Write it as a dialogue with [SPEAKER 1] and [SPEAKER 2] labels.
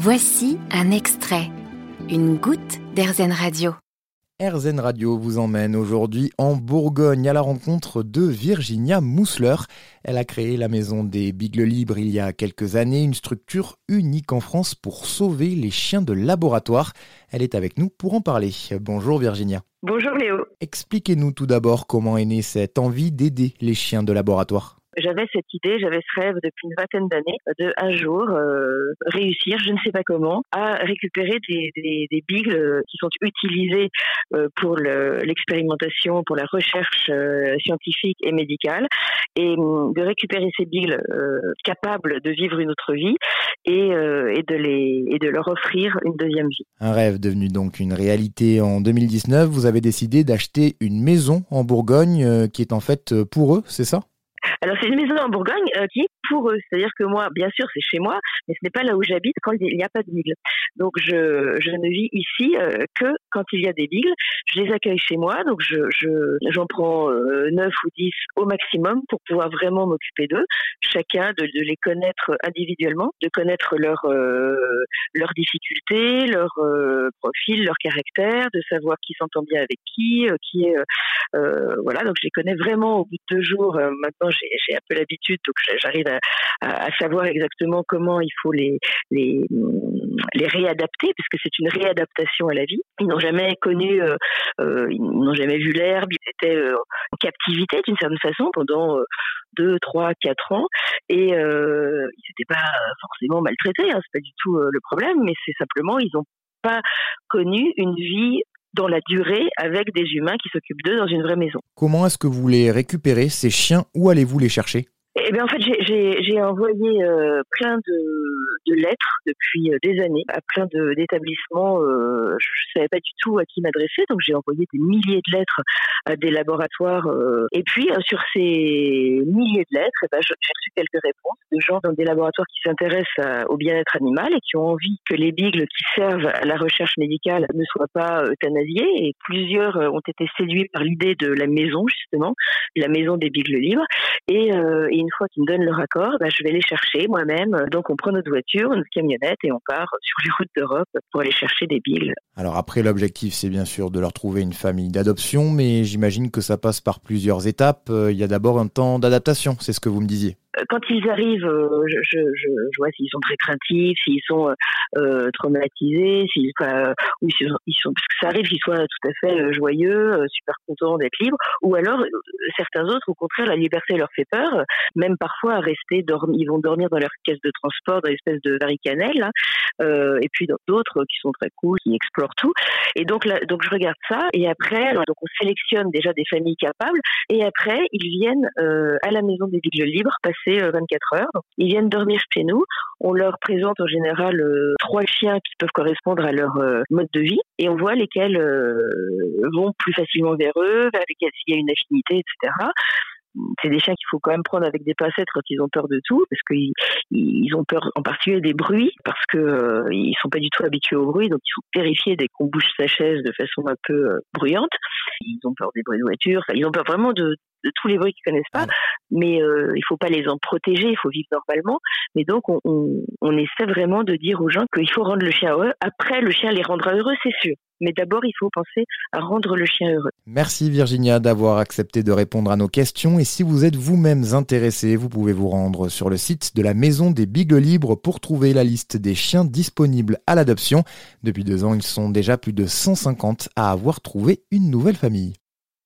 [SPEAKER 1] Voici un extrait, une goutte d'Airzen Radio.
[SPEAKER 2] RZN Radio vous emmène aujourd'hui en Bourgogne à la rencontre de Virginia Mousseler. Elle a créé la maison des Bigles Libres il y a quelques années, une structure unique en France pour sauver les chiens de laboratoire. Elle est avec nous pour en parler. Bonjour Virginia.
[SPEAKER 3] Bonjour Léo.
[SPEAKER 2] Expliquez-nous tout d'abord comment est née cette envie d'aider les chiens de laboratoire
[SPEAKER 3] j'avais cette idée, j'avais ce rêve depuis une vingtaine d'années de un jour euh, réussir, je ne sais pas comment, à récupérer des, des, bigles euh, qui sont utilisés euh, pour l'expérimentation, pour la recherche scientifique et médicale, et hum, de récupérer ces bigles capables de vivre une autre vie et, de les, et de leur offrir une deuxième vie.
[SPEAKER 2] Un rêve devenu donc une réalité en 2019. Vous avez décidé d'acheter une maison en Bourgogne qui est en fait pour eux, c'est ça?
[SPEAKER 3] Alors c'est une maison en Bourgogne euh, qui pour eux, c'est-à-dire que moi, bien sûr, c'est chez moi, mais ce n'est pas là où j'habite quand il n'y a pas de bigles. Donc je, ne vis ici euh, que quand il y a des bigles. Je les accueille chez moi, donc je j'en prends euh, neuf ou dix au maximum pour pouvoir vraiment m'occuper d'eux, chacun de, les connaître individuellement, de connaître leurs leurs difficultés, leur profil, leur caractère, de savoir qui s'entend bien avec qui, qui est voilà. Donc je les connais vraiment au bout de deux jours. maintenant j'ai un peu l'habitude, donc j'arrive à, à, savoir exactement comment il faut les, les, réadapter, parce que c'est une réadaptation à la vie. Ils n'ont jamais connu, euh, euh ils n'ont jamais vu l'herbe, ils étaient euh, en captivité d'une certaine façon pendant euh, deux, trois, quatre ans, et euh, ils n'étaient pas forcément maltraités, hein, c'est pas du tout le problème, mais c'est simplement ils n'ont pas connu une vie dans la durée avec des humains qui s'occupent d'eux dans une vraie maison.
[SPEAKER 2] Comment est-ce que vous les récupérez, ces chiens? Où allez-vous les chercher?
[SPEAKER 3] Eh bien, en fait, j'ai envoyé euh, plein de, de, lettres depuis euh, des années à plein d'établissements. Euh, je savais pas du tout à qui m'adresser, donc j'ai envoyé des milliers de lettres à des laboratoires. Euh, et puis, sur ces milliers de lettres, eh ben, j'ai reçu quelques réponses de gens dans des laboratoires qui s'intéressent au bien-être animal et qui ont envie que les bigles qui servent à la recherche médicale ne soient pas euthanasiés. Et plusieurs ont été séduits par l'idée de la maison, justement, la maison des bigles libres. Et, et une fois qu'ils me donnent leur accord, bah, je vais les chercher moi-même. Donc on prend notre voiture, notre camionnette et on part sur les routes d'Europe pour aller chercher des billes.
[SPEAKER 2] Alors après, l'objectif, c'est bien sûr de leur trouver une famille d'adoption, mais j'imagine que ça passe par plusieurs étapes. Euh, il y a d'abord un temps d'adaptation, c'est ce que vous me disiez.
[SPEAKER 3] Euh, quand ils arrivent, euh, je, je, je, vois s'ils sont très craintifs, s'ils sont euh, traumatisés, s'ils euh, ou s'ils ils sont, parce que ça arrive qu'ils soient tout à fait joyeux, super contents d'être libres, ou alors certains autres, au contraire, la liberté leur fait peur, même parfois à rester dormir, ils vont dormir dans leur caisse de transport, dans l'espèce de varicanelle, hein, euh, et puis d'autres qui sont très cool, qui explorent tout. Et donc là, donc je regarde ça, et après, donc on sélectionne déjà des familles capables, et après ils viennent à la maison des villes libres passer 24 euh, heures. Ils viennent dormir chez nous. On leur présente en général euh, trois chiens qui peuvent correspondre à leur euh, mode de vie et on voit lesquels vont plus facilement vers eux, vers lesquels s'il y a une affinité, etc c'est des chiens qu'il faut quand même prendre avec des pincettes quand ils ont peur de tout, parce qu'ils ils ont peur en particulier des bruits, parce que euh, ils sont pas du tout habitués au bruit, donc il faut vérifier dès qu'on bouge sa chaise de façon un peu bruyante. Ils ont peur des bruits de voiture, ils ont peur vraiment de tous les bruits qu'ils connaissent pas, mais euh, il faut pas les en protéger, il faut vivre normalement. Mais donc on, on, on essaie vraiment de dire aux gens qu'il faut rendre le chien heureux. Après, le chien les rendra heureux, c'est sûr. Mais d'abord, il faut penser à rendre le chien heureux.
[SPEAKER 2] Merci Virginia d'avoir accepté de répondre à nos questions. Et si vous êtes vous-même intéressé, vous pouvez vous rendre sur le site de la Maison des Bigles Libres pour trouver la liste des chiens disponibles à l'adoption. Depuis deux ans, ils sont déjà plus de 150 à avoir trouvé une nouvelle famille.